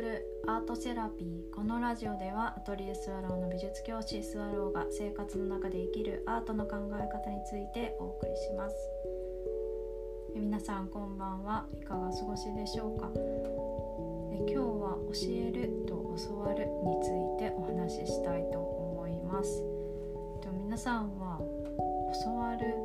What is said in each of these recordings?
るアートセラピーこのラジオではアトリエスワローの美術教師スワローが生活の中で生きるアートの考え方についてお送りします。え皆さんこんばんは。いかがお過ごしでしょうか？え今日は教えると教わるについてお話ししたいと思います。皆さんは教わる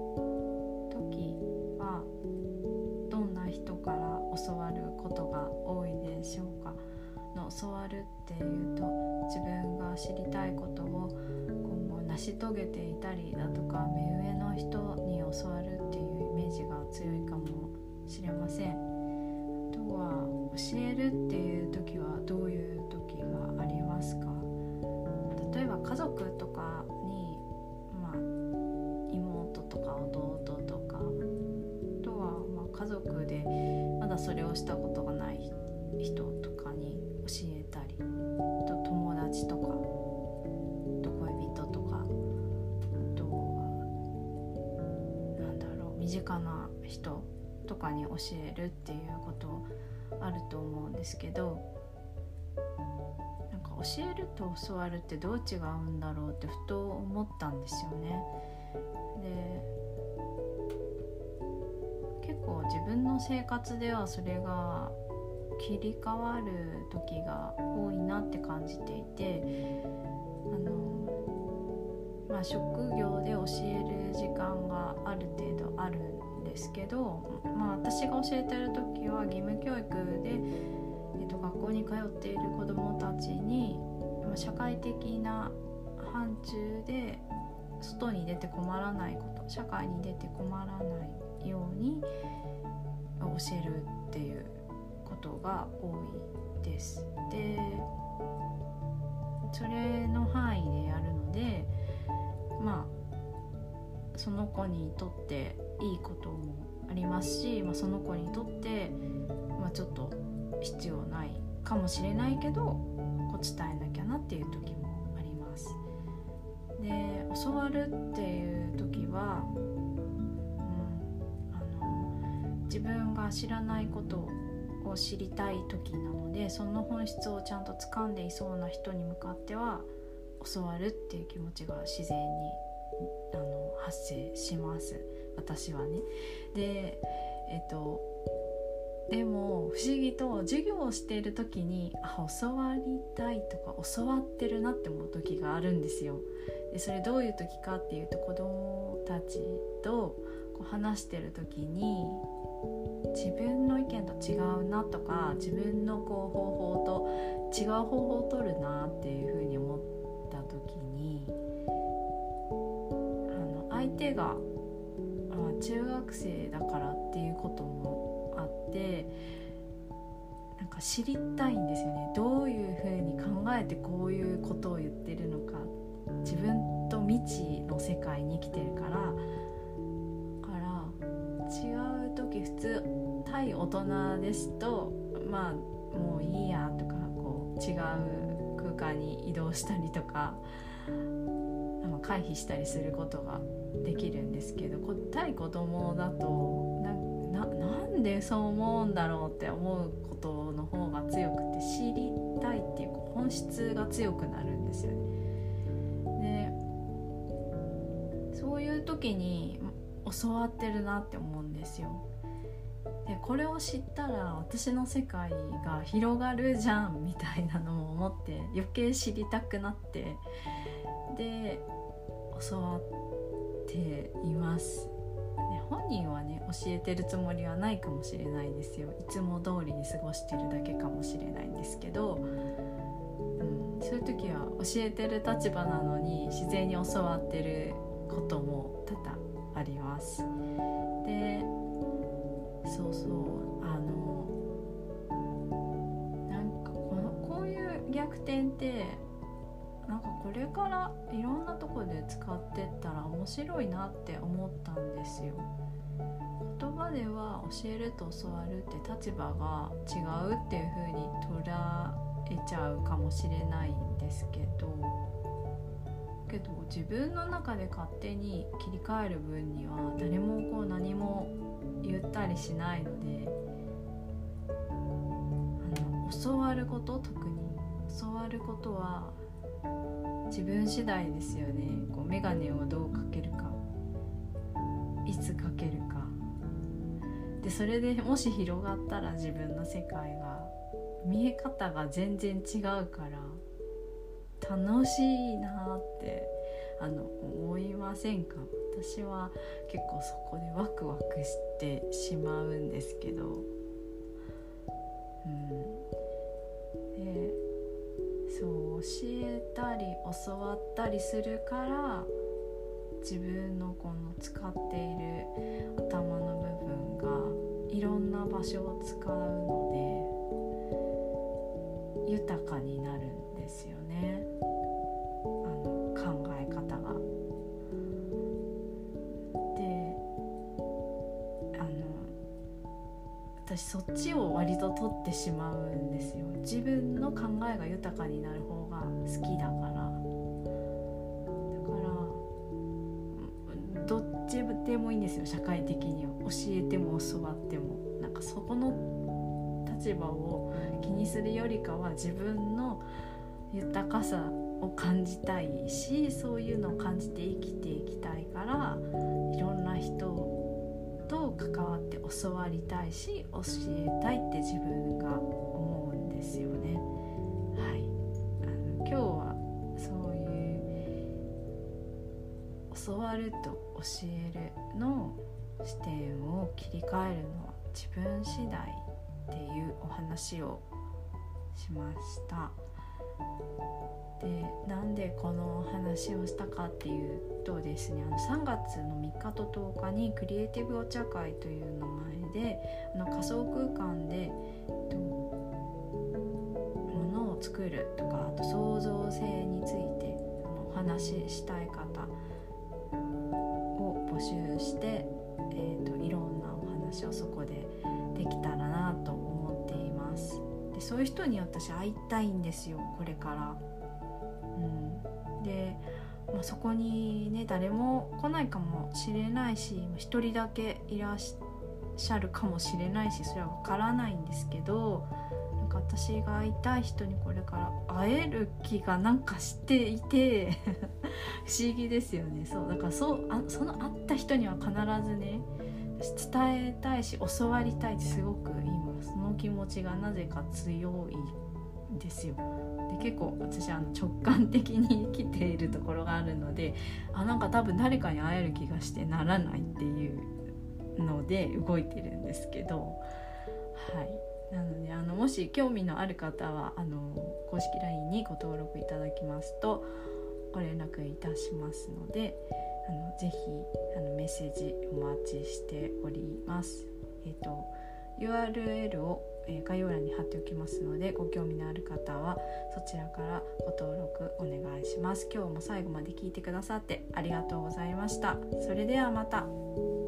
教わるっていうと自分が知りたいことを今後成し遂げていたりだとか目上の人に教わるっていうイメージが強いかもしれません。あとは教えるっていう時はどういう時がありますか？例えば家族とかに、まあ、妹とか弟とかあとはま家族でまだそれをしたことがない人人とかに教えたりあと友達とかと恋人とかあとはなんだろう身近な人とかに教えるっていうことあると思うんですけどなんか教えると教わるってどう違うんだろうってふと思ったんですよね。で結構自分の生活ではそれが切り替わる時が多いなって感じていてあの、まあ、職業で教える時間がある程度あるんですけど、まあ、私が教えてる時は義務教育で、えっと、学校に通っている子どもたちに、まあ、社会的な範疇で外に出て困らないこと社会に出て困らないように教えるっていうことが多いです。でそれの範囲でやるのでまあその子にとっていいこともありますし、まあ、その子にとって、まあ、ちょっと必要ないかもしれないけどこう伝えなきゃなっていう時もあります。で教わるっていう時は、うん、あの自分が知らないことを知りたい時なのでその本質をちゃんと掴んでいそうな人に向かっては教わるっていう気持ちが自然にあの発生します私はね。でえっとでも不思議と授業をしている時にあ教わりたいとか教わってるなって思う時があるんですよ。でそれどういう時かっていうと子どもたちとこう話してる時に自分の意見と違うなとか自分のこう方法と違う方法を取るなっていうふうに思った時にあの相手が、あ、中学生だからっていうこともあってなんか知りたいんですよね。どういうふうに考えてこういうことを言ってるのか。自分と未知の世界に生きてるから。から違う時普通対大人ですとまあもういいやとかこう違う空間に移動したりとか回避したりすることができるんですけど対子供だとなんでそう思うんだろうって思うことの方が強くて知りたいっていう本質が強くなるんですよね。でそういう時に教わってるなって思うんですよ。でこれを知ったら私の世界が広がるじゃんみたいなのを思って余計知りたくなってで教わっています。で本人はね教えてるつもりはないかもしれないですよいつも通りに過ごしてるだけかもしれないんですけど、うん、そういう時は教えてる立場なのに自然に教わってることも多々あります。でそうそうあのなんかこのこういう逆転ってなんかこれからいろんなとこで使ってったら面白いなって思ったんですよ。言葉では教えると教わるって立場が違うっていう風に捉えちゃうかもしれないんですけどけど自分の中で勝手に切り替える分には誰もこう何も言ったりしないのであの教わること特に教わることは自分次第ですよね。こう眼鏡をどうかけるかいつかけるか。でそれでもし広がったら自分の世界が見え方が全然違うから楽しいなってあの思いませんか？私は結構そこでワクワクしてしまうんですけど。うん。でそう教えたり教わったりするから自分のこの使っている頭の部分がいろんな場所を使うので豊かになるんです私そっちを割と取ってしまうんですよ。自分の考えが豊かになる方が好きだから。だからどっちでもいいんですよ。社会的には。教えても教わっても。なんかそこの立場を気にするよりかは自分の豊かさを感じたいしそういうのを感じて生きていきたいからいろんな人と関わって教わりたいし教えたいって自分が思うんですよね。はい、あの今日はそういう教わると教えるの視点を切り替えるのは自分次第っていうお話をしましたでなんでこの話をしたかっていうとですねあの3月の3日と10日にクリエイティブお茶会という名前であの仮想空間で、えっと、ものを作るとかあと創造性についてあのお話ししたい方を募集して、えーと、いろんなお話をそこでできたらなと思っています。そういう人に私会いたいんですよこれから。うん、で、まあ、そこにね誰も来ないかもしれないし一人だけいらっしゃるかもしれないしそれは分からないんですけどなんか私が会いたい人にこれから会える気がなんかしていて 不思議ですよねそうだからそうあその会った人には必ずね伝えたいし教わりたいってすごく今気持ちがなぜか強いですよ。で結構私あの直感的に生きているところがあるのであなんか多分誰かに会える気がしてならないっていうので動いてるんですけどはいなのであのもし興味のある方はあの公式 LINE にご登録いただきますとご連絡いたしますのであのぜひあのメッセージお待ちしております。えーと、URL を、概要欄に貼っておきますのでご興味のある方はそちらからご登録お願いします。今日も最後まで聞いてくださってありがとうございました。それではまた。